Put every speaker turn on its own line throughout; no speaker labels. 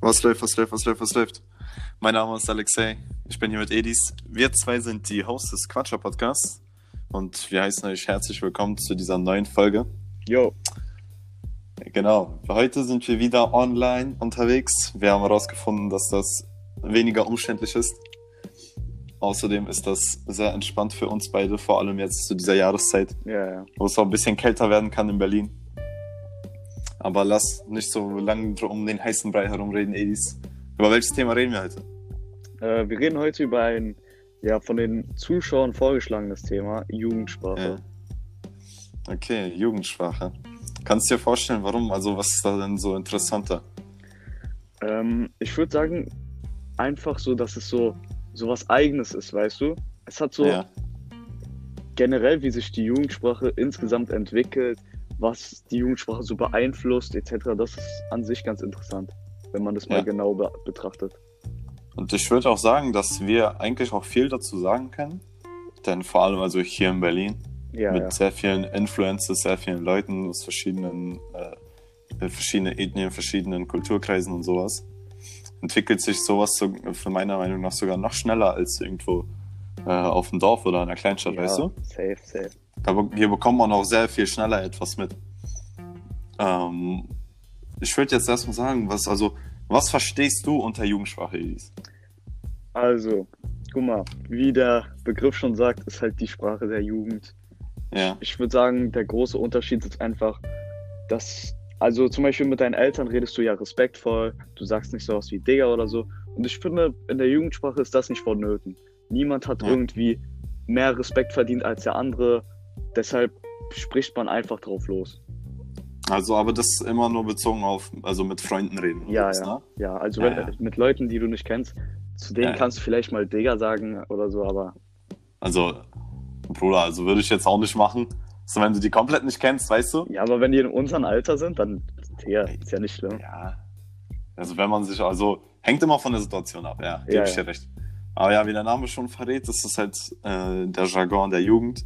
Was läuft, was läuft, was läuft, was läuft? Mein Name ist Alexei, ich bin hier mit Edis. Wir zwei sind die Hosts des Quatscher Podcasts und wir heißen euch herzlich willkommen zu dieser neuen Folge.
Jo.
Genau, heute sind wir wieder online unterwegs. Wir haben herausgefunden, dass das weniger umständlich ist. Außerdem ist das sehr entspannt für uns beide, vor allem jetzt zu dieser Jahreszeit,
Ja, ja.
wo es auch ein bisschen kälter werden kann in Berlin. Aber lass nicht so lange um den heißen Brei herumreden, Edis. Über welches Thema reden wir heute?
Äh, wir reden heute über ein ja, von den Zuschauern vorgeschlagenes Thema,
Ja.
Jugendsprache.
Okay, Jugendsprache. Kannst du dir vorstellen, warum? Also, was ist da denn so interessanter?
Ähm, ich würde sagen, einfach so, dass es so, so was Eigenes ist, weißt du? Es hat so
Ja,
generell, wie sich die Jugendsprache insgesamt entwickelt, was die Jugendsprache so beeinflusst, etc. Das ist an sich ganz interessant, wenn man das mal
Ja.
genau be betrachtet.
und ich würde auch sagen, dass wir eigentlich auch viel dazu sagen können. Denn vor allem also hier in Berlin
Ja,
mit
ja.
sehr vielen Influencers, sehr vielen Leuten aus verschiedenen, äh, äh, verschiedenen Ethnien, verschiedenen Kulturkreisen und sowas, entwickelt sich sowas so, für meiner Meinung nach sogar noch schneller als irgendwo äh, auf dem Dorf oder in einer Kleinstadt, weißt du?
Safe, safe.
Da, hier bekommt man auch sehr viel schneller etwas mit. Ähm, ich würde jetzt erstmal sagen, was, also, was verstehst du unter Jugendsprache, Elis?
Also, guck mal, wie der Begriff schon sagt, ist halt die Sprache der Jugend.
Ja,
Ich würde sagen, der große Unterschied ist einfach, dass, also zum Beispiel mit deinen Eltern redest du ja respektvoll, du sagst nicht sowas wie Digger oder so. Und ich finde, in der Jugendsprache ist das nicht vonnöten. Niemand hat
Ja.
irgendwie mehr Respekt verdient als der andere. Deshalb spricht man einfach drauf los.
also, aber das ist immer nur bezogen auf, also mit Freunden reden.
Ja,
sowas,
ja.
Ne?
Ja, also
Ja,
wenn,
ja.
mit Leuten, die du nicht kennst, zu denen
Ja, ja.
kannst du vielleicht mal Digger sagen oder so, aber
Also, Bruder, also würde ich jetzt auch nicht machen. So, wenn du die komplett nicht kennst, weißt du?
ja, aber wenn die in unserem Alter sind, dann Digga, ist ja nicht schlimm.
Ja. Also, wenn man sich, also, hängt immer von der Situation ab, ja, gebe
Ja,
ich
ja.
dir recht. Aber ja, wie der Name schon verrät, ist es halt äh, der Jargon der Jugend.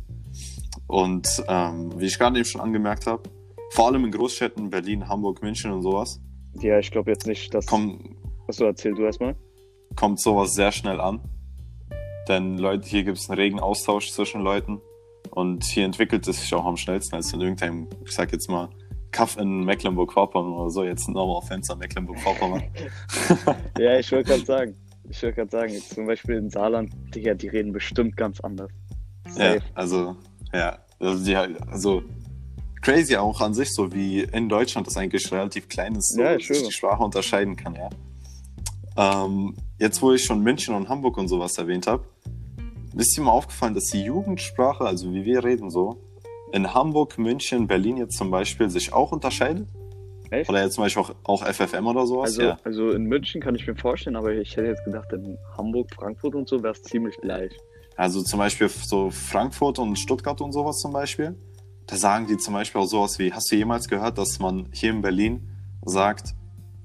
Und ähm, wie ich gerade eben schon angemerkt habe, vor allem in Großstädten, Berlin, Hamburg, München und sowas,
Ja, ich glaube jetzt nicht, dass.
kommt,
Achso, erzähl du erstmal.
kommt sowas sehr schnell an. Denn Leute, hier gibt es einen regen Austausch zwischen Leuten. Und hier entwickelt es sich auch am schnellsten als in irgendeinem, ich sag jetzt mal, Kaff in Mecklenburg-Vorpommern oder so. Jetzt nochmal auf Fenster Mecklenburg-Vorpommern.
Ja, ich wollte gerade sagen. Ich wollte gerade sagen, jetzt zum Beispiel in Saarland, Digga, die reden bestimmt ganz anders.
ja,
Safe.
also, ja. Also, die, also, crazy auch an sich, so wie in Deutschland das eigentlich relativ klein ist, so,
Ja,
dass
ich
sich die Sprache unterscheiden kann, ja. Ähm, jetzt, wo ich schon München und Hamburg und sowas erwähnt habe, ist dir mal aufgefallen, dass die Jugendsprache, also wie wir reden so, in Hamburg, München, Berlin jetzt zum Beispiel sich auch unterscheidet?
Echt?
Oder jetzt zum Beispiel auch, auch FFM oder sowas?
Also,
ja.
also in München kann ich mir vorstellen, aber ich hätte jetzt gedacht, in Hamburg, Frankfurt und so wäre es ziemlich gleich.
Also zum Beispiel so Frankfurt und Stuttgart und sowas zum Beispiel. Da sagen die zum Beispiel auch sowas wie, hast du jemals gehört, dass man hier in Berlin sagt,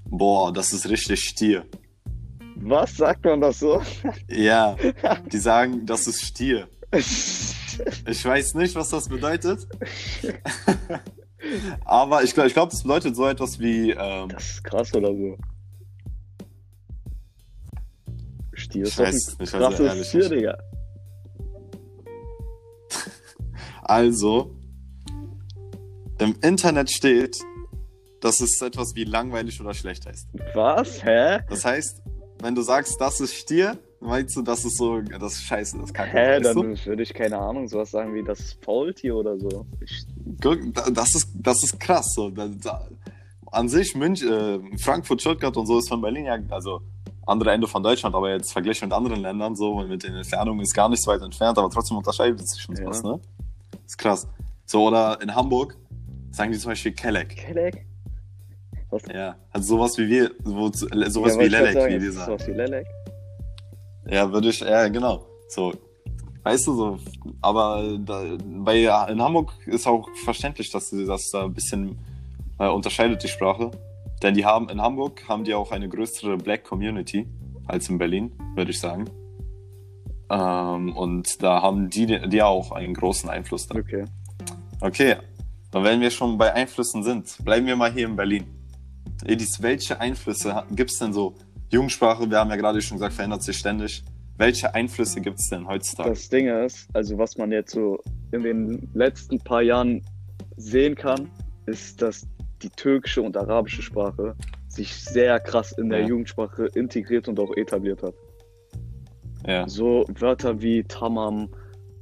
boah, das ist richtig Stier.
Was sagt man das so?
Ja, die sagen, das ist Stier. Ich weiß nicht, was das bedeutet. Aber ich glaube, ich glaub, das bedeutet so etwas wie, ähm,
Das ist krass oder so. Stier
Ich
ist ein
weiß also
krasses
ehrlich
Tier,
nicht.
Digga.
Also, im Internet steht, dass es etwas wie langweilig oder schlecht heißt.
Was? Hä?
Das heißt, wenn du sagst, das ist Stier, meinst du, das ist so, das ist scheiße, das kann
Hä?
weißt du?
Dann würde ich keine Ahnung, sowas sagen wie das ist Faultier oder so. Ich,
das ist, das ist krass. So. An sich, Münch, äh, Frankfurt, Stuttgart und so ist von Berlin ja, also andere Ende von Deutschland, aber jetzt verglichen mit anderen Ländern so und mit den Entfernungen ist gar nicht so weit entfernt, aber trotzdem unterscheidet es sich schon
Ja.
was, ne? Ist krass. So, oder in Hamburg sagen die zum Beispiel Kelleck.
Kelleck? Was?
Ja, also sowas wie wir, wo, sowas
Ja,
wie Lelek,
sagen,
wie die sagen.
sowas wie Lelek?
Ja, würde ich, ja, genau. So, weißt du, so, aber da, bei, in Hamburg ist auch verständlich, dass sie das da ein bisschen äh, unterscheidet, die Sprache. Denn die haben, in Hamburg haben die auch eine größere Black Community als in Berlin, würde ich sagen. Ähm, und da haben die, die auch einen großen Einfluss da.
Okay.
Okay, und wenn wir schon bei Einflüssen sind, bleiben wir mal hier in Berlin. Edis, welche Einflüsse gibt es denn so? Jugendsprache, wir haben ja gerade schon gesagt, verändert sich ständig. Welche Einflüsse gibt es denn heutzutage?
Das Ding ist, also was man jetzt so in den letzten paar Jahren sehen kann, ist, dass die türkische und arabische Sprache sich sehr krass in der
Ja.
Jugendsprache integriert und auch etabliert hat.
Ja.
So Wörter wie Tamam,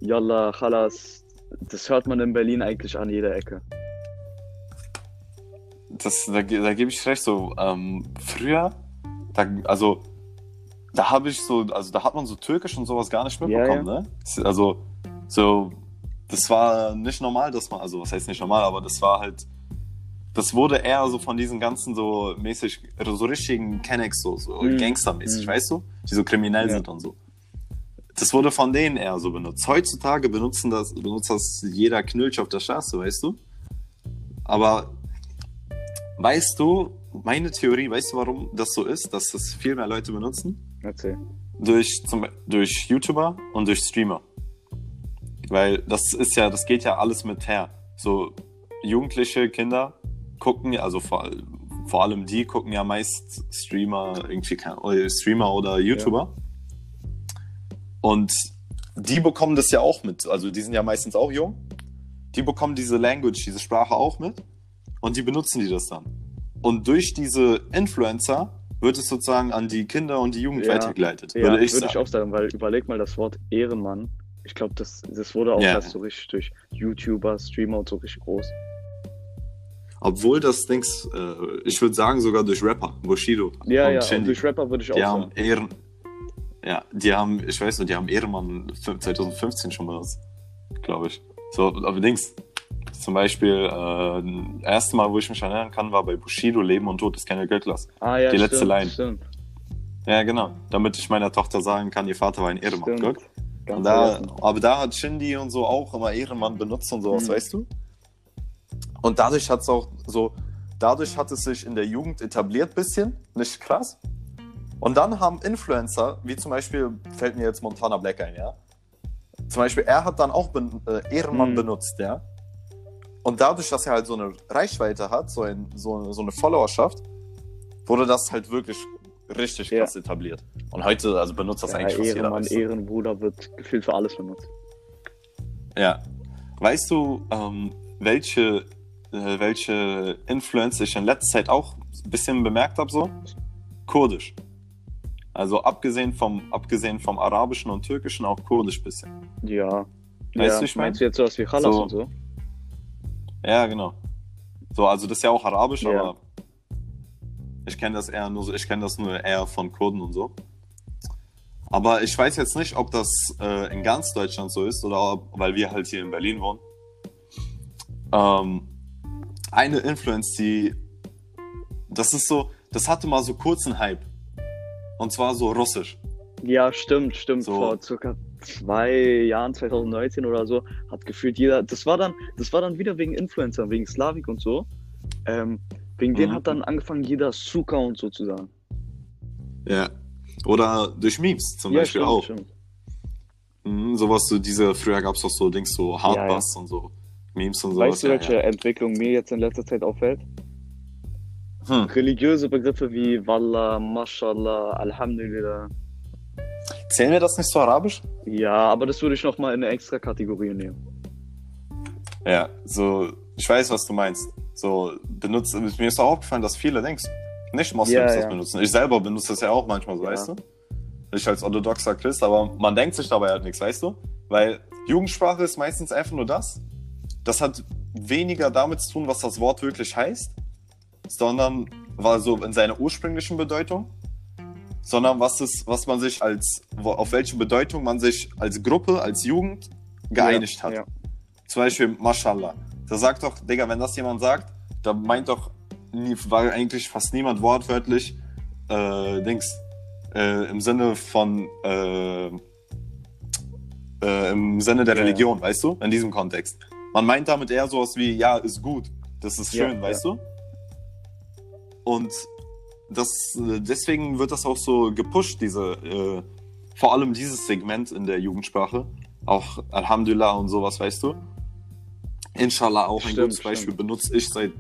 Yalla, Khalas, das hört man in Berlin eigentlich an jeder Ecke.
Das, da, da gebe ich recht. So, ähm, früher, da, also, da habe ich so, also da hat man so Türkisch und sowas gar nicht
Ja,
mitbekommen, ne? Also, so, das war nicht normal, dass man, also, was heißt nicht normal, aber das war halt, das wurde eher so von diesen ganzen so mäßig, so richtigen Kennex, so, so
Mhm.
Gangstermäßig,
Mhm.
weißt du? Die so kriminell
Ja.
sind und so. Das wurde von denen eher so benutzt. Heutzutage benutzen das, benutzt das jeder Knülch auf der Straße, weißt du? Aber weißt du, meine Theorie, weißt du, warum das so ist, dass das viel mehr Leute benutzen?
Erzähl.
Durch, zum, durch YouTuber und durch Streamer. Weil das ist ja, das geht ja alles mit her. So jugendliche Kinder gucken ja, also vor, vor allem die gucken ja meist Streamer, irgendwie Streamer oder YouTuber. Und die bekommen das ja auch mit. Also die sind ja meistens auch jung. Die bekommen diese Language, diese Sprache auch mit. Und die benutzen die das dann. Und durch diese Influencer wird es sozusagen an die Kinder und die Jugend
Ja.
weitergeleitet.
Ja,
würde ich
würde ich auch sagen, weil überleg mal das Wort Ehrenmann. Ich glaube, das, das wurde auch
Ja.
erst so richtig durch YouTuber, Streamer und so richtig groß.
Obwohl das Dings, äh, ich würde sagen sogar durch Rapper, Bushido.
Ja,
und
ja,
Shindy.
durch Rapper würde ich auch
die
sagen.
haben Ehren. Ja, die haben, ich weiß nicht, die haben Ehrenmann 2015 schon benutzt, glaube ich. So, aber Dings, zum Beispiel, äh, das erste Mal, wo ich mich erinnern kann, war bei Bushido Leben und Tod des Kenny Göttlers.
Ah, ja,
die letzte
stimmt,
Line.
Stimmt,
Ja, genau. Damit ich meiner Tochter sagen kann, ihr Vater war ein Ehrenmann. Und da, aber da hat Shindy und so auch immer Ehrenmann benutzt und sowas,
Mhm.
weißt du? Und dadurch hat es auch so, dadurch hat es sich in der Jugend etabliert, bisschen, nicht krass. Und dann haben Influencer, wie zum Beispiel, fällt mir jetzt Montana Black ein, ja? Zum Beispiel, er hat dann auch ben, äh, Ehrenmann
Mhm.
benutzt, ja? Und dadurch, dass er halt so eine Reichweite hat, so, ein, so, so eine Followerschaft, wurde das halt wirklich richtig
Ja.
krass etabliert. Und heute, also benutzt das
ja,
eigentlich fast jeder.
Ehrenmann,
du?
Ehrenbruder wird gefühlt für alles benutzt.
Ja. Weißt du, ähm, welche, äh, welche Influencer ich in letzter Zeit auch ein bisschen bemerkt habe, so? Kurdisch. Also abgesehen vom, abgesehen vom Arabischen und Türkischen auch Kurdisch bisschen.
Ja.
Weißt
ja.
du, ich mein?
Meinst du jetzt sowas wie Khalas
So.
und so?
Ja, genau. So, also das ist ja auch Arabisch,
Ja.
aber ich kenne das eher nur so, ich kenne das nur eher von Kurden und so. Aber ich weiß jetzt nicht, ob das äh, in ganz Deutschland so ist oder ob, weil wir halt hier in Berlin wohnen. Ähm, eine Influence, die das ist so, das hatte mal so kurzen Hype. Und zwar so Russisch.
Ja, stimmt, stimmt.
So.
Vor circa zwei Jahren, 2019 oder so, hat gefühlt jeder. Das war dann, das war dann wieder wegen Influencern, wegen Slavik und so. Ähm, wegen denen
Mhm.
hat dann angefangen, jeder Suka und so zu sagen.
Ja. Oder durch Memes zum
ja,
Beispiel
stimmt,
auch.
stimmt.
Mhm, sowas, so diese, früher gab es doch so Dings, so Hardbass und so Memes und sowas.
Weißt du,
ja,
welche
ja.
Entwicklung mir jetzt in letzter Zeit auffällt?
Hm.
Religiöse Begriffe wie Wallah, Mashallah, Alhamdulillah.
Zählen wir das nicht zu Arabisch?
Ja, aber das würde ich nochmal in eine extra Kategorie nehmen.
Ja, so, ich weiß, was du meinst. So, benutzt, mir ist auch aufgefallen, dass viele Dings nicht Moslems
Ja,
das
ja.
benutzen. Ich selber benutze das ja auch manchmal so,
Ja.
weißt du? Ich als orthodoxer Christ, aber man denkt sich dabei halt nichts, weißt du? Weil Jugendsprache ist meistens einfach nur das. Das hat weniger damit zu tun, was das Wort wirklich heißt, sondern war so in seiner ursprünglichen Bedeutung, sondern was ist, was man sich als, auf welche Bedeutung man sich als Gruppe, als Jugend geeinigt
ja,
hat.
Ja.
Zum Beispiel Mashallah. Da sagt doch, Digga, wenn das jemand sagt, da meint doch, nie, war eigentlich fast niemand wortwörtlich, äh, Dings, äh, im Sinne von, äh, äh, im Sinne der
Ja,
Religion, weißt du, in diesem Kontext. Man meint damit eher sowas wie, ja, ist gut, das ist schön, weißt du? Und das, äh, deswegen wird das auch so gepusht, diese, äh, vor allem dieses Segment in der Jugendsprache. Auch Alhamdulillah und sowas, weißt du? Inshallah auch ein
Stimmt,
gutes Beispiel
stimmt.
benutze ich seit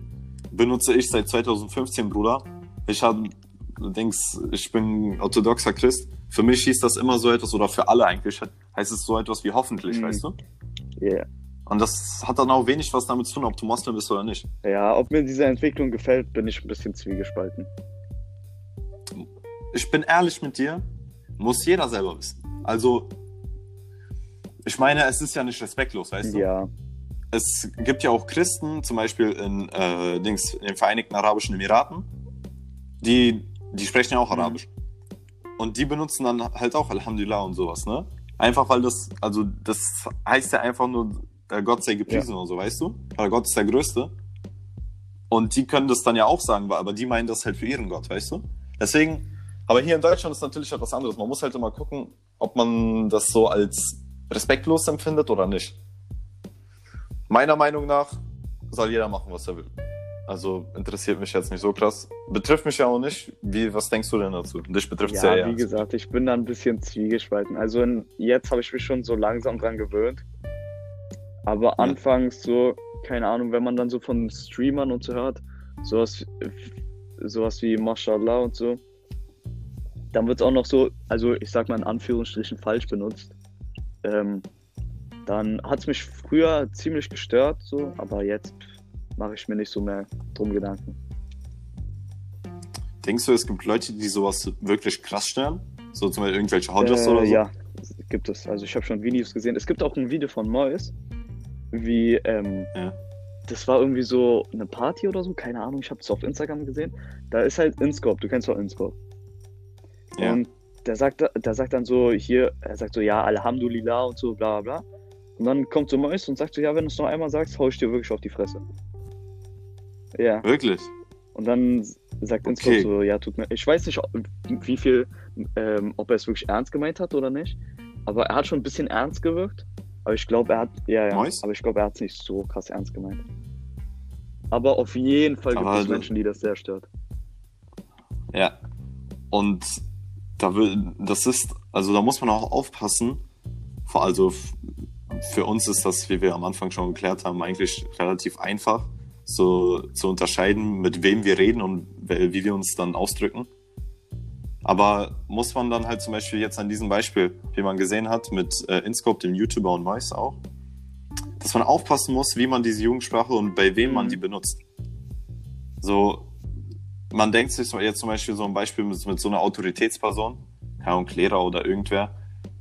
benutze ich seit 2015, Bruder. Ich habe, denkst, ich bin orthodoxer Christ. Für mich hieß das immer so etwas, oder für alle eigentlich, heißt es so etwas wie hoffentlich,
Mhm.
weißt du?
Yeah.
Und das hat dann auch wenig was damit zu tun, ob du Moslem bist oder nicht.
Ja, ob mir diese Entwicklung gefällt, bin ich ein bisschen zwiegespalten.
Ich bin ehrlich mit dir, muss jeder selber wissen. Also, ich meine, es ist ja nicht respektlos, weißt du?
Ja,
es gibt ja auch Christen, zum Beispiel in, äh, Dings, in den Vereinigten Arabischen Emiraten, die, die sprechen ja auch
Mhm.
Arabisch. Und die benutzen dann halt auch Alhamdulillah und sowas, ne? Einfach weil das, also das heißt ja einfach nur, äh, Gott sei gepriesen und so, weißt du? Oder Gott ist der Größte. Und die können das dann ja auch sagen, aber die meinen das halt für ihren Gott, weißt du? Deswegen, aber hier in Deutschland ist natürlich etwas anderes. Man muss halt immer gucken, ob man das so als respektlos empfindet oder nicht. Meiner Meinung nach soll jeder machen, was er will. Also interessiert mich jetzt nicht so krass. Betrifft mich ja auch nicht. Wie, was denkst du denn dazu? Dich betrifft es ja,
ja, wie gesagt, ich bin da ein bisschen zwiegespalten. Also in, jetzt habe ich mich schon so langsam dran gewöhnt. Aber anfangs so, keine Ahnung, wenn man dann so von Streamern und so hört, sowas, sowas wie Mashallah und so, dann wird es auch noch so, also ich sag mal in Anführungsstrichen falsch benutzt. Ähm, dann hat es mich früher ziemlich gestört, so, aber jetzt mache ich mir nicht so mehr drum Gedanken.
Denkst du, es gibt Leute, die sowas wirklich krass stellen? So zum Beispiel irgendwelche Hodges
Äh,
oder so?
Ja, gibt es. Also ich habe schon Videos gesehen. Es gibt auch ein Video von Mois, wie, ähm,
Ja.
das war irgendwie so eine Party oder so, keine Ahnung, ich habe es auf Instagram gesehen. Da ist halt Inscope, du kennst doch Inscope.
Ja.
Und der sagt, der sagt dann so, hier, er sagt so, ja, Alhamdulillah und so, bla bla bla. Und dann kommt so Mois und sagt so, ja, wenn du es noch einmal sagst, hau ich dir wirklich auf die Fresse. Ja.
Wirklich?
Und dann sagt Inscope
Okay.
so, ja, tut mir. Ich weiß nicht, wie viel, ähm, ob er es wirklich ernst gemeint hat oder nicht. Aber er hat schon ein bisschen ernst gewirkt. Aber ich glaube, er hat. Ja, ja.
Mois?
Aber ich glaube, er hat es nicht so krass ernst gemeint. Aber auf jeden Fall gibt
Aber
es
das-
Menschen, die das sehr stört.
Ja. Und da will, das ist, also da muss man auch aufpassen. Also für uns ist das, wie wir am Anfang schon geklärt haben, eigentlich relativ einfach, so zu unterscheiden, mit wem wir reden und wie wir uns dann ausdrücken. Aber muss man dann halt zum Beispiel jetzt an diesem Beispiel, wie man gesehen hat, mit äh, Inscope, dem YouTuber und Mois auch, dass man aufpassen muss, wie man diese Jugendsprache und bei wem man
Mhm.
die benutzt. So, man denkt sich jetzt zum Beispiel so ein Beispiel mit, mit so einer Autoritätsperson, keine Ahnung, Lehrer oder irgendwer,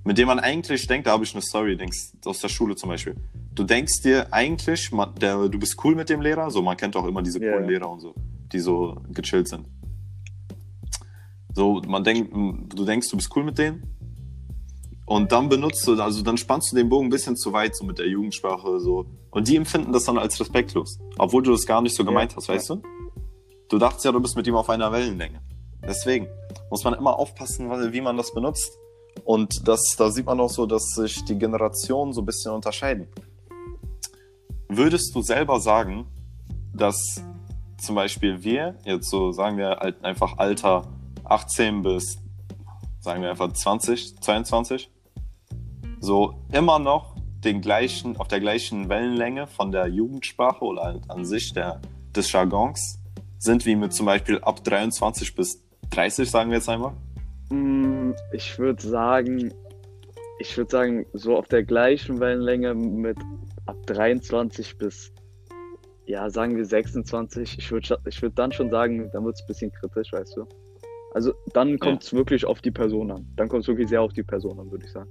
mit dem man eigentlich denkt, da habe ich eine Story, denkst aus der Schule zum Beispiel. Du denkst dir eigentlich, man, der, du bist cool mit dem Lehrer, so man kennt auch immer diese coolen
ja.
Lehrer und so, die so gechillt sind. So, man denkt, du denkst, du bist cool mit denen. Und dann benutzt du, also dann spannst du den Bogen ein bisschen zu weit, so mit der Jugendsprache, so. Und die empfinden das dann als respektlos. Obwohl du das gar nicht so
Ja,
gemeint hast,
ja.
weißt du? Du dachtest ja, du bist mit ihm auf einer Wellenlänge. Deswegen muss man immer aufpassen, wie man das benutzt. Und das, da sieht man auch so, dass sich die Generationen so ein bisschen unterscheiden. Würdest du selber sagen, dass zum Beispiel wir, jetzt so sagen wir halt einfach Alter 18 bis, sagen wir einfach 20, 22, so immer noch den gleichen, auf der gleichen Wellenlänge von der Jugendsprache oder halt an sich der, des Jargons sind wie mit zum Beispiel ab 23 bis 30, sagen wir jetzt einmal?
Mm, Ich würde sagen, ich würde sagen, so auf der gleichen Wellenlänge mit ab 23 bis, ja, sagen wir 26. Ich würde ich würd dann schon sagen, dann wird es ein bisschen kritisch, weißt du. Also dann kommt es wirklich auf die Person an. Dann kommt es wirklich sehr auf die Person an, würde ich sagen.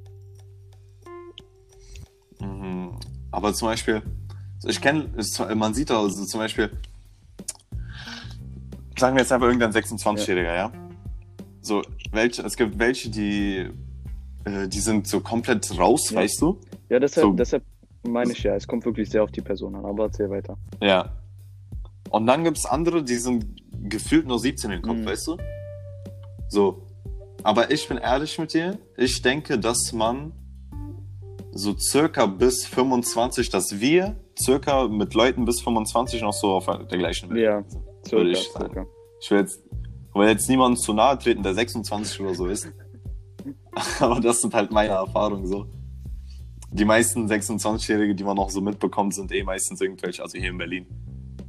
Mhm. Aber zum Beispiel, ich kenne, man sieht auch also zum Beispiel, sagen wir jetzt einfach irgendein 26-Jähriger, ja. So, welche, es gibt welche, die, äh, die sind so komplett raus,
Ja.
weißt du?
Ja, deshalb,
So.
deshalb meine ich ja, es kommt wirklich sehr auf die Person an, aber erzähl weiter.
Ja. Und dann gibt's andere, die sind gefühlt nur 17 im Kopf,
Mhm.
weißt du? So. Aber ich bin ehrlich mit dir, ich denke, dass man so circa bis 25, dass wir circa mit Leuten bis 25 noch so auf der gleichen Welt
Ja,
sind.
Circa,
Würde ich sagen.
circa.
Ich will jetzt, will jetzt niemandem zu nahe treten, der 26 oder so ist. Aber das sind halt meine Erfahrungen so. Die meisten 26-Jährige, die man noch so mitbekommt, sind eh meistens irgendwelche, also hier in Berlin,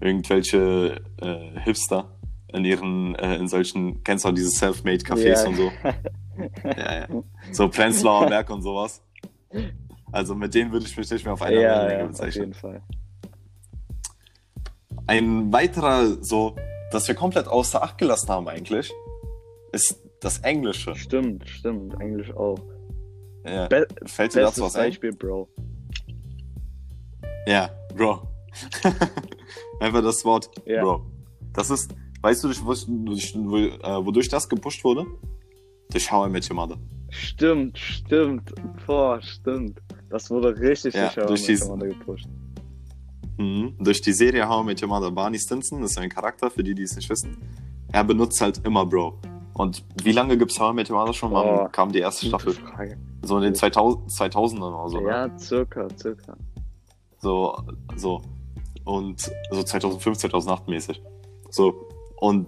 irgendwelche äh, Hipster in ihren, äh, in solchen, kennst du auch diese Self-Made-Cafés
Ja.
und so? ja, ja. So Prenzlauer Berg und sowas. Also mit denen würde ich mich nicht mehr auf einer
ja,
Wellenlänge
ja, auf
bezeichnen.
jeden Fall.
Ein weiterer, so, das wir komplett außer Acht gelassen haben eigentlich, ist das Englische.
Stimmt, stimmt, eigentlich auch.
Ja.
Be
Fällt dir dazu was ein?
Beispiel, Bro.
Ja, Bro. Einfach das Wort
Ja.
Bro. Das ist, weißt du, durch, durch, äh, wodurch das gepusht wurde? Durch How I Met Your Mother.
Stimmt, stimmt. Boah, stimmt. Das wurde richtig
Ja,
sicher
durch
mit
diesen-
Commander gepusht.
Mhm. Durch die Serie How I Met Your Mother. Barney Stinson ist ein Charakter, für die, die es nicht wissen. Er benutzt halt immer Bro. Und wie lange gibt's How I Met Your Mother schon? Wann kam die erste Staffel?
Frage.
So in den 2000, 2000ern oder so. ne?
Ja, circa, circa.
So, so. Und so 2005, 2008 mäßig. So. Und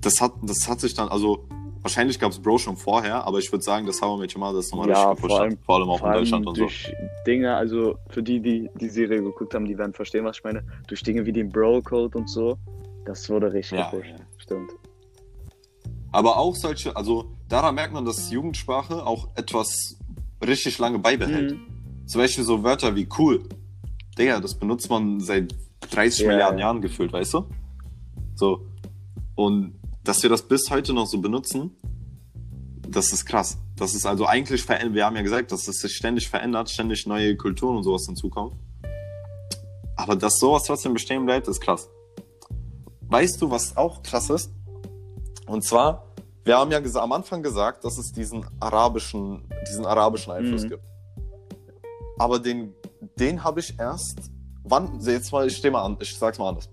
das hat, das hat sich dann, also wahrscheinlich gab es Bro schon vorher, aber ich würde sagen, How I Met Your Mother das nochmal
Ja,
richtig gepusht
vor allem-
hat. Vor allem auch
Vor
in Deutschland und so.
durch Dinge, also für die, die die Serie geguckt haben, die werden verstehen, was ich meine. Durch Dinge wie den Bro-Code und so. Das wurde richtig
Ja,
gepusht.
ja.
Stimmt.
Aber auch solche, also daran merkt man, dass Jugendsprache auch etwas richtig lange beibehält.
Mhm.
Zum Beispiel so Wörter wie cool. Digga, das benutzt man seit 30
Ja,
Milliarden
ja.
Jahren gefühlt, weißt du? So. Und dass wir das bis heute noch so benutzen, das ist krass. Das ist also eigentlich verändert. Wir haben ja gesagt, dass es sich ständig verändert, ständig neue Kulturen und sowas hinzukommen. Aber dass sowas trotzdem bestehen bleibt, ist krass. Weißt du, was auch krass ist? Und zwar, wir haben ja am Anfang gesagt, dass es diesen arabischen, diesen arabischen Einfluss
Mhm.
gibt. Aber den, den habe ich erst. Wann? Jetzt mal, ich stehe mal an, ich sag's mal anders.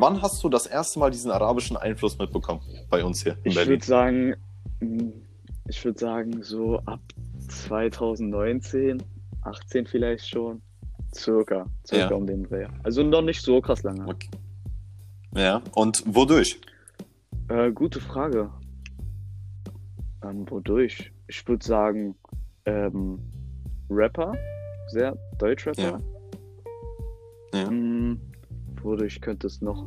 Wann hast du das erste Mal diesen arabischen Einfluss mitbekommen bei uns hier in
Ich würde sagen, ich würde sagen, so ab 2019, 18 vielleicht schon. Circa. Circa
Ja.
um den Dreh. Also noch nicht so krass lange.
Okay. Ja, und wodurch?
Äh, gute Frage. Ähm, wodurch? Ich würde sagen, ähm, Rapper. Sehr Deutschrapper.
Ja. Ja.
Hm, wodurch könnte es noch?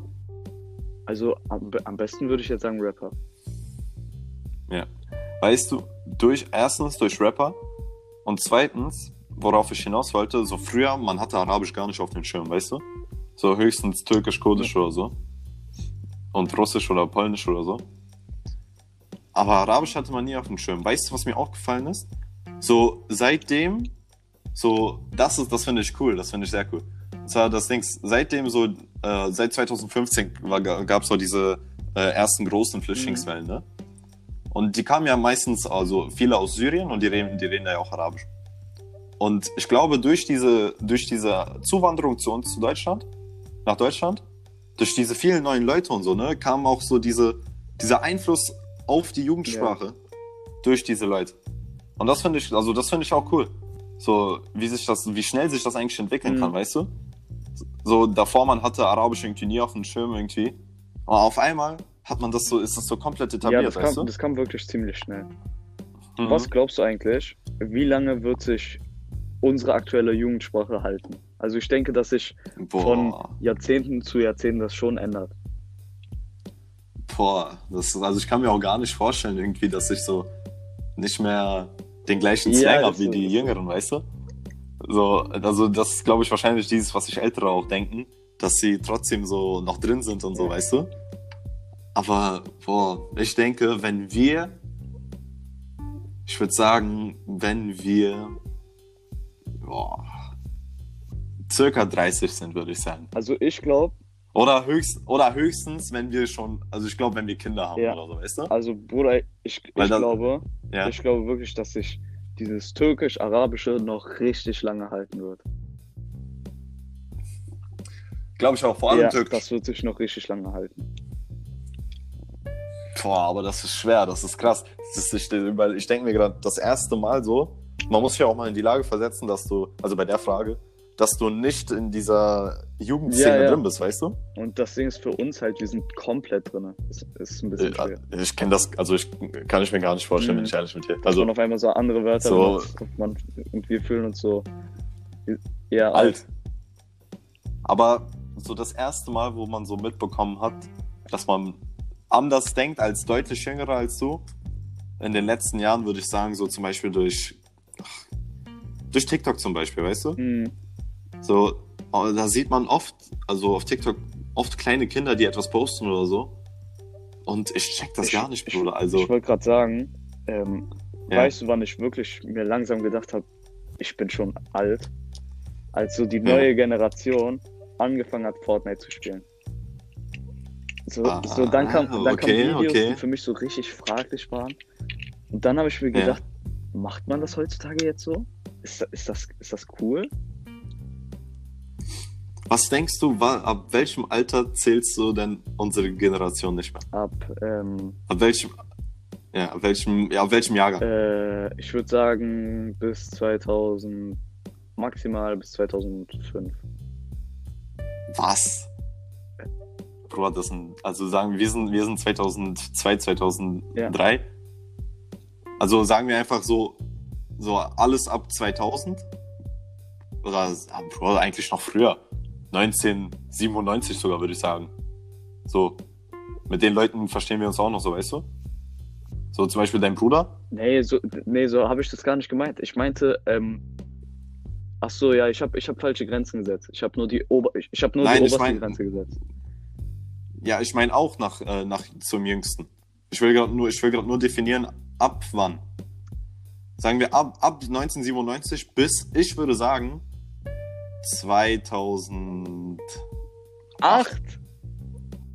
Also am, am besten würde ich jetzt sagen Rapper.
Weißt du, durch erstens durch Rapper und zweitens, worauf ich hinaus wollte, so früher, man hatte Arabisch gar nicht auf dem Schirm, weißt du? So höchstens Türkisch, Kurdisch oder so. Und Russisch oder Polnisch oder so. Aber Arabisch hatte man nie auf dem Schirm. Weißt du, was mir aufgefallen ist? So seitdem, so, das ist, das finde ich cool, das finde ich sehr cool. Und zwar das Ding, seitdem so, äh, seit 2015 gab es so diese äh, ersten großen Flüchtlingswellen, ne? Und die kamen ja meistens, also viele aus Syrien und die reden, die reden ja auch Arabisch. Und ich glaube, durch diese, durch diese Zuwanderung zu uns, zu Deutschland, nach Deutschland, durch diese vielen neuen Leute und so, ne, kam auch so diese, dieser Einfluss auf die Jugendsprache durch diese Leute. Und das finde ich, also das finde ich auch cool. So, wie sich das, wie schnell sich das eigentlich entwickeln
Mhm.
kann, weißt du? So, davor man hatte Arabisch irgendwie nie auf dem Schirm irgendwie. Aber auf einmal hat man das so, ist das so komplett etabliert,
ja, das
weißt
kam,
du?
das kam wirklich ziemlich schnell.
Mhm.
Was glaubst du eigentlich, wie lange wird sich unsere aktuelle Jugendsprache halten? Also ich denke, dass sich von
Boah,
Jahrzehnten zu Jahrzehnten das schon ändert.
boah, das also ich kann mir auch gar nicht vorstellen irgendwie, dass ich so nicht mehr den gleichen
Ja,
Slang
das
habe wie die. Jüngeren, weißt du? So, also das ist, glaube ich, wahrscheinlich dieses, was sich Ältere auch denken, dass sie trotzdem so noch drin sind und so, weißt du? Aber, boah, ich denke, wenn wir, ich würde sagen, wenn wir, boah, circa 30 sind, würde ich sagen.
Also ich glaube,
Oder, höchst, oder höchstens, wenn wir schon, also ich glaube, wenn wir Kinder haben
Ja.
oder so, weißt du?
also Bruder, ich, ich
das-
glaube,
Ja.
ich glaube wirklich, dass sich dieses türkisch-arabische noch richtig lange halten wird.
Glaube ich auch, vor allem
ja,
Türkisch.
das wird sich noch richtig lange halten.
Boah, aber das ist schwer, das ist krass. Das ist, ich weil ich denke mir gerade, das erste Mal so, man muss sich ja auch mal in die Lage versetzen, dass du, also bei der Frage, dass du nicht in dieser Jugendszene
Ja, ja.
drin bist, weißt du?
Und das Ding ist für uns halt, wir sind komplett drin. Ist, ist ein bisschen schwer.
Äh, Ich kenne das, also ich kann ich mir gar nicht vorstellen,
Mhm.
bin ich ehrlich mit dir. Also
man auf einmal so andere Wörter
So-
und, man, und wir fühlen uns so eher
alt. Aber so das erste Mal, wo man so mitbekommen hat, dass man anders denkt als deutlich jüngerer als du. In den letzten Jahren würde ich sagen, so zum Beispiel durch, durch TikTok zum Beispiel, weißt du?
Mhm.
So, oh, da sieht man oft, also auf TikTok, oft kleine Kinder, die etwas posten oder so. Und ich check das
Ich-
gar nicht,
ich-
Bruder. Also,
Ich wollte gerade sagen, ähm,
Ja.
weißt du, wann ich wirklich mir langsam gedacht habe, ich bin schon alt, als so die neue Generation angefangen hat, Fortnite zu spielen. So,
Ah,
so dann kam, dann
okay,
kamen Videos,
okay.
die für mich so richtig fraglich waren. Und dann habe ich mir
Ja.
gedacht, macht man das heutzutage jetzt so? Ist, ist, das, ist das cool?
Was denkst du, ab welchem Alter zählst du denn unsere Generation nicht mehr?
Ab, ähm,
Ab welchem, ja, ab welchem, ja, ab welchem Jahrgang?
äh, ich würde sagen, bis 2000, maximal bis 2005.
Was? Bruder, das sind, also sagen wir sind, wir sind 2002, 2003. Also sagen wir einfach so, so alles ab 2000. Oder, Bruder, eigentlich noch früher. 1997 sogar, würde ich sagen. So, mit den Leuten verstehen wir uns auch noch so, weißt du? So zum Beispiel dein Bruder.
Nee, so, nee, so habe ich das gar nicht gemeint. Ich meinte, ähm, ach so, ja, ich habe ich hab falsche Grenzen gesetzt. Ich habe nur die Ober, ich, ich habe nur
Nein,
die oberste
mein-
Grenze gesetzt.
Ja, ich meine auch nach, äh, nach zum Jüngsten. Ich will gerade nur, ich will gerade nur definieren, ab wann. Sagen wir ab, ab 1997 bis, ich würde sagen, 2000.
Acht?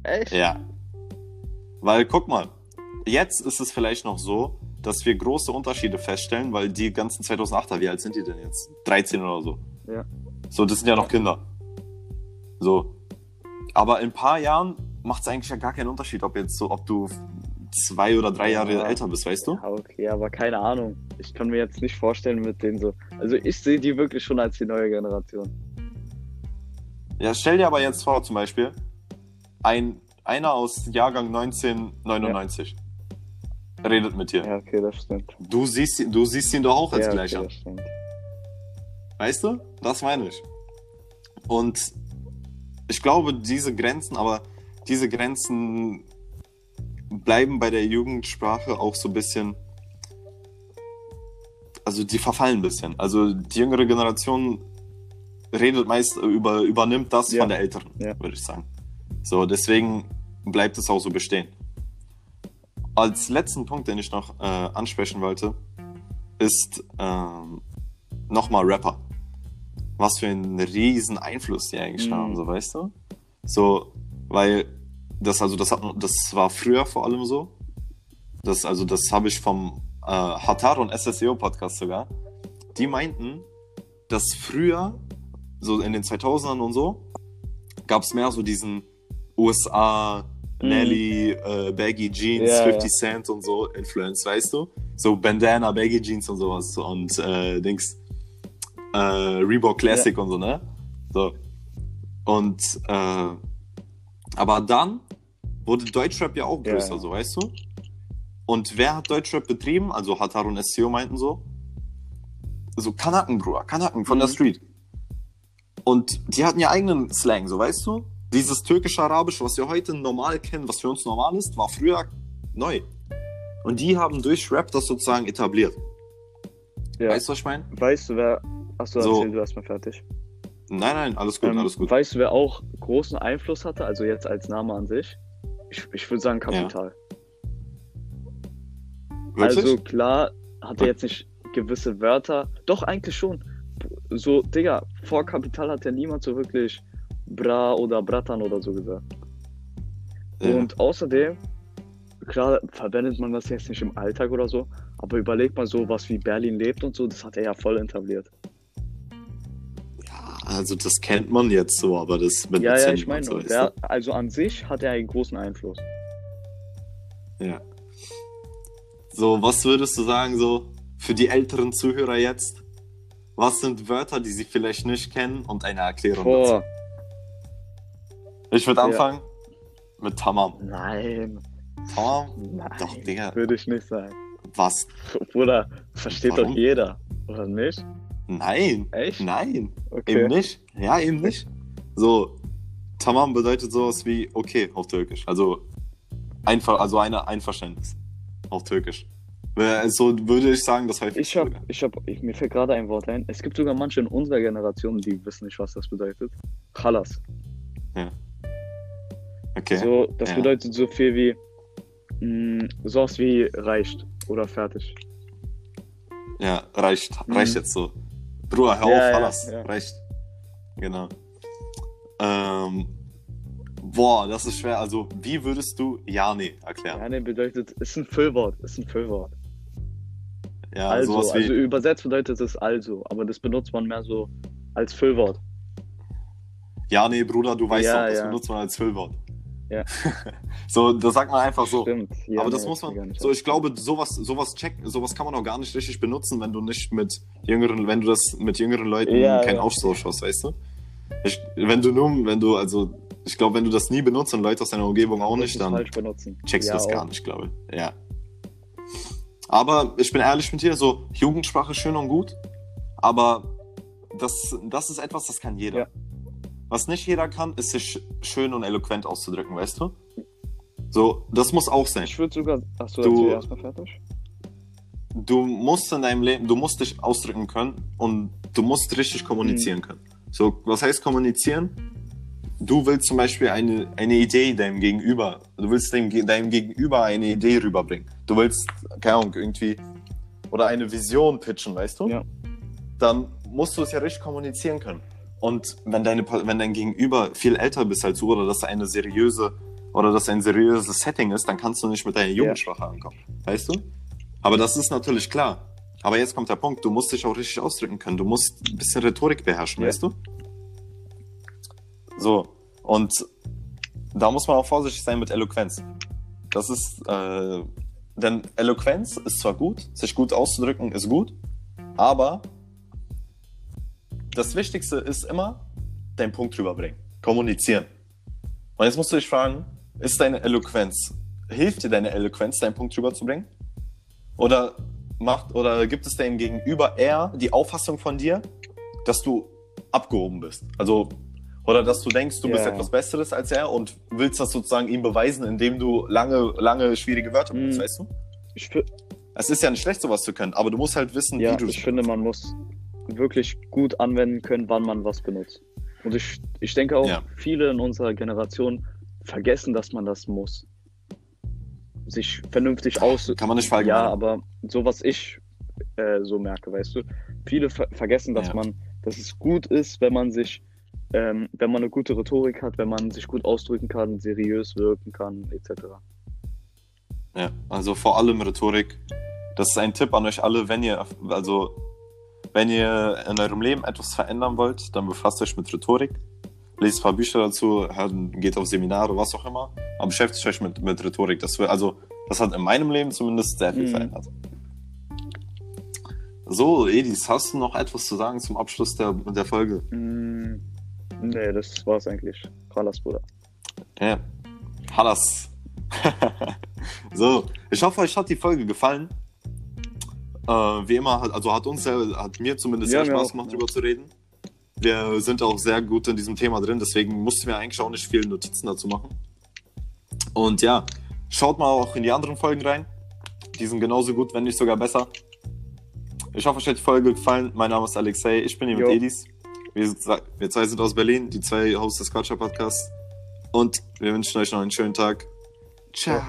Echt?
Ja. Weil, guck mal, jetzt ist es vielleicht noch so, dass wir große Unterschiede feststellen, weil die ganzen 2008er, wie alt sind die denn jetzt? 13 oder so.
Ja.
So, das sind ja noch Kinder. So. Aber in ein paar Jahren macht es eigentlich ja gar keinen Unterschied, ob jetzt so, ob du zwei oder drei Jahre
Ja.
älter bist, weißt du?
Ja, okay, aber keine Ahnung. Ich kann mir jetzt nicht vorstellen mit denen so. Also ich sehe die wirklich schon als die neue Generation.
Ja, stell dir aber jetzt vor, zum Beispiel, ein, einer aus Jahrgang 1999 redet mit dir.
Ja, okay, das stimmt.
Du, siehst, ihn- du siehst ihn doch auch als
ja,
gleich
okay, das stimmt.
Weißt du? Das meine ich. Und ich glaube, diese Grenzen, aber diese Grenzen bleiben bei der Jugendsprache auch so ein bisschen. Also die verfallen ein bisschen. Also die jüngere Generation redet meist über, übernimmt das
Ja.
von der älteren,
Ja.
würde ich sagen. So, deswegen bleibt es auch so bestehen. Als letzten Punkt, den ich noch äh, ansprechen wollte, ist ähm, nochmal Rapper. Was für einen riesen Einfluss die eigentlich
Mhm.
haben, so weißt du? So, weil das, also das, hat, das war früher vor allem so. Das, also das habe ich vom äh, Hatar und SSEO Podcast sogar. Die meinten, dass früher, so in den 2000ern und so, gab es mehr so diesen USA,
Mhm.
Nelly, äh, Baggy Jeans,
Ja,
50
ja.
Cent und so Influence, weißt du? So Bandana, Baggy Jeans und sowas und äh, Dings, äh, Reebok Classic und so, ne? So. Und, äh, aber dann wurde Deutschrap ja auch größer,
ja.
so, weißt du? Und wer hat Deutschrap betrieben? Also Hatar und SEO meinten so. So Kanaken, Bruder, Kanaken von der
Mhm.
Street. Und die hatten ja eigenen Slang, so weißt du? Dieses türkisch-arabische, was wir heute normal kennen, was für uns normal ist, war früher neu. Und die haben durch Rap das sozusagen etabliert.
Ja.
Weißt du, was ich meine?
Weißt du, wer. Achso,
So.
erzähl du erstmal fertig.
Nein, nein, alles gut,
Ähm,
alles gut.
Weißt du, wer auch großen Einfluss hatte, also jetzt als Name an sich? Ich, ich würde sagen Kapital.
Wirklich?
Also klar, hat er jetzt nicht gewisse Wörter. Doch, eigentlich schon. So, Digga, vor Kapital hat ja niemand so wirklich Bra oder Bratan oder so gesagt.
Ja.
Und außerdem, klar, verwendet man das jetzt nicht im Alltag oder so, aber überleg mal so, was wie Berlin lebt und so, das hat er ja voll etabliert.
Also das kennt man jetzt so, aber das mit
Ja, ja, ich meine,
so,
der, also an sich hat er einen großen Einfluss.
Ja. So, was würdest du sagen, so für die älteren Zuhörer jetzt? Was sind Wörter, die sie vielleicht nicht kennen und eine Erklärung dazu?
Boah,
Ich würde
Ja.
anfangen mit Tamam.
nein,
Tamam?
nein,
Doch, Digga.
würde ich nicht sagen.
Was?
Bruder, versteht
Warum?
doch jeder, oder nicht?
Nein.
Echt?
Nein.
Okay.
Eben nicht. Ja, eben nicht. So, Tamam bedeutet sowas wie okay auf Türkisch. Also einfach, also eine Einverständnis auf Türkisch. So würde ich sagen, das häufig.
Ich hab, ich hab, ich, mir fällt gerade ein Wort ein. Es gibt sogar manche in unserer Generation, die wissen nicht, was das bedeutet. Chalas.
Okay.
So, das
ja.
bedeutet so viel wie mh, sowas wie reicht oder fertig.
Ja, reicht.
Mhm.
Reicht jetzt so. Bruder, hör
Ja,
auf,
ja,
alles.
ja.
Reicht. Genau. Ähm, boah, das ist schwer. Also, wie würdest du ja, nee erklären?
Ja, nee, bedeutet, ist ein Füllwort, ist ein Füllwort.
Ja,
also,
sowas wie.
also übersetzt bedeutet es also, aber das benutzt man mehr so als Füllwort.
ja, nee, Bruder, du weißt
Ja,
doch, das
ja.
benutzt man als Füllwort.
Ja.
so, das sagt man einfach so.
Stimmt. Ja,
aber das
nee,
muss man, so ich glaube, sowas, sowas checken, sowas kann man auch gar nicht richtig benutzen, wenn du nicht mit jüngeren, wenn du das mit jüngeren Leuten
Ja,
keinen
ja.
Austausch hast, weißt du? Ich, wenn du nur, wenn du, also, ich glaube, wenn du das nie benutzt und Leute aus deiner Umgebung auch nicht, dann checkst du das
auch.
gar nicht, glaube ich. Ja. Aber ich bin ehrlich mit dir, so Jugendsprache schön und gut, aber das, das ist etwas, das kann jeder. Was nicht jeder kann, ist sich schön und eloquent auszudrücken, weißt du? So, das muss auch sein.
Ich würde sogar. Achso,
Du-
du erstmal fertig?
Du musst in deinem Leben, du musst dich ausdrücken können und du musst richtig kommunizieren können. So, was heißt kommunizieren? Du willst zum Beispiel eine, eine Idee deinem Gegenüber, du willst dem, deinem Gegenüber eine Idee rüberbringen. Du willst, keine Ahnung, irgendwie, oder eine Vision pitchen, weißt du?
Ja.
Dann musst du es ja richtig kommunizieren können. Und wenn, deine, wenn dein Gegenüber viel älter bist als du oder das eine seriöse oder das ein seriöses Setting ist, dann kannst du nicht mit deiner Jugendsprache ankommen. Weißt du? Aber das ist natürlich klar. Aber jetzt kommt der Punkt, du musst dich auch richtig ausdrücken können. Du musst ein bisschen Rhetorik beherrschen,
Ja.
weißt du? So. Und da muss man auch vorsichtig sein mit Eloquenz. Das ist, äh, denn Eloquenz ist zwar gut, sich gut auszudrücken ist gut, aber das Wichtigste ist immer, deinen Punkt rüberbringen. Kommunizieren. Und jetzt musst du dich fragen, ist deine Eloquenz, hilft dir deine Eloquenz, deinen Punkt rüberzubringen? Oder macht, oder gibt es deinem Gegenüber eher die Auffassung von dir, dass du abgehoben bist? Also, oder dass du denkst, du bist
Ja.
etwas Besseres als er und willst das sozusagen ihm beweisen, indem du lange, lange schwierige Wörter benutzt,
Mhm.
weißt du?
Ich,
Es ist ja nicht schlecht, sowas zu können, aber du musst halt wissen,
ja,
wie du
ich finde, man muss wirklich gut anwenden können, wann man was benutzt. Und ich, ich denke auch,
Ja.
viele in unserer Generation vergessen, dass man das muss. Sich vernünftig aus.
Kann man nicht
Ja,
verallgemeinern.
aber so was ich äh, so merke, weißt du, viele ver vergessen, dass
Ja.
man, dass es gut ist, wenn man sich, ähm, wenn man eine gute Rhetorik hat, wenn man sich gut ausdrücken kann, seriös wirken kann, etc.
Ja, also vor allem Rhetorik. Das ist ein Tipp an euch alle, wenn ihr, also, wenn ihr in eurem Leben etwas verändern wollt, dann befasst euch mit Rhetorik. Lest ein paar Bücher dazu, hört, geht auf Seminare, was auch immer. Aber beschäftigt euch mit, mit Rhetorik. Das, will- also, das hat in meinem Leben zumindest sehr viel
Mhm.
verändert. So, Edis, hast du noch etwas zu sagen zum Abschluss der, der Folge?
Mm, nee, das war's eigentlich. Kralas, Bruder.
Ja. Hallas. so, ich hoffe, euch hat die Folge gefallen. Äh, wie immer, also hat uns hat mir zumindest
Ja,
sehr Spaß gemacht,
ja.
drüber zu reden. Wir sind auch sehr gut in diesem Thema drin, deswegen mussten wir eigentlich auch nicht viele Notizen dazu machen. Und ja, schaut mal auch in die anderen Folgen rein. Die sind genauso gut, wenn nicht sogar besser. Ich hoffe, euch hat die Folge gefallen. Mein Name ist Alexei, ich bin hier
Jo.
mit Edis. Wir, wir zwei sind aus Berlin, die zwei Hosts des Quatscher Podcasts. Und wir wünschen euch noch einen schönen Tag. Ciao.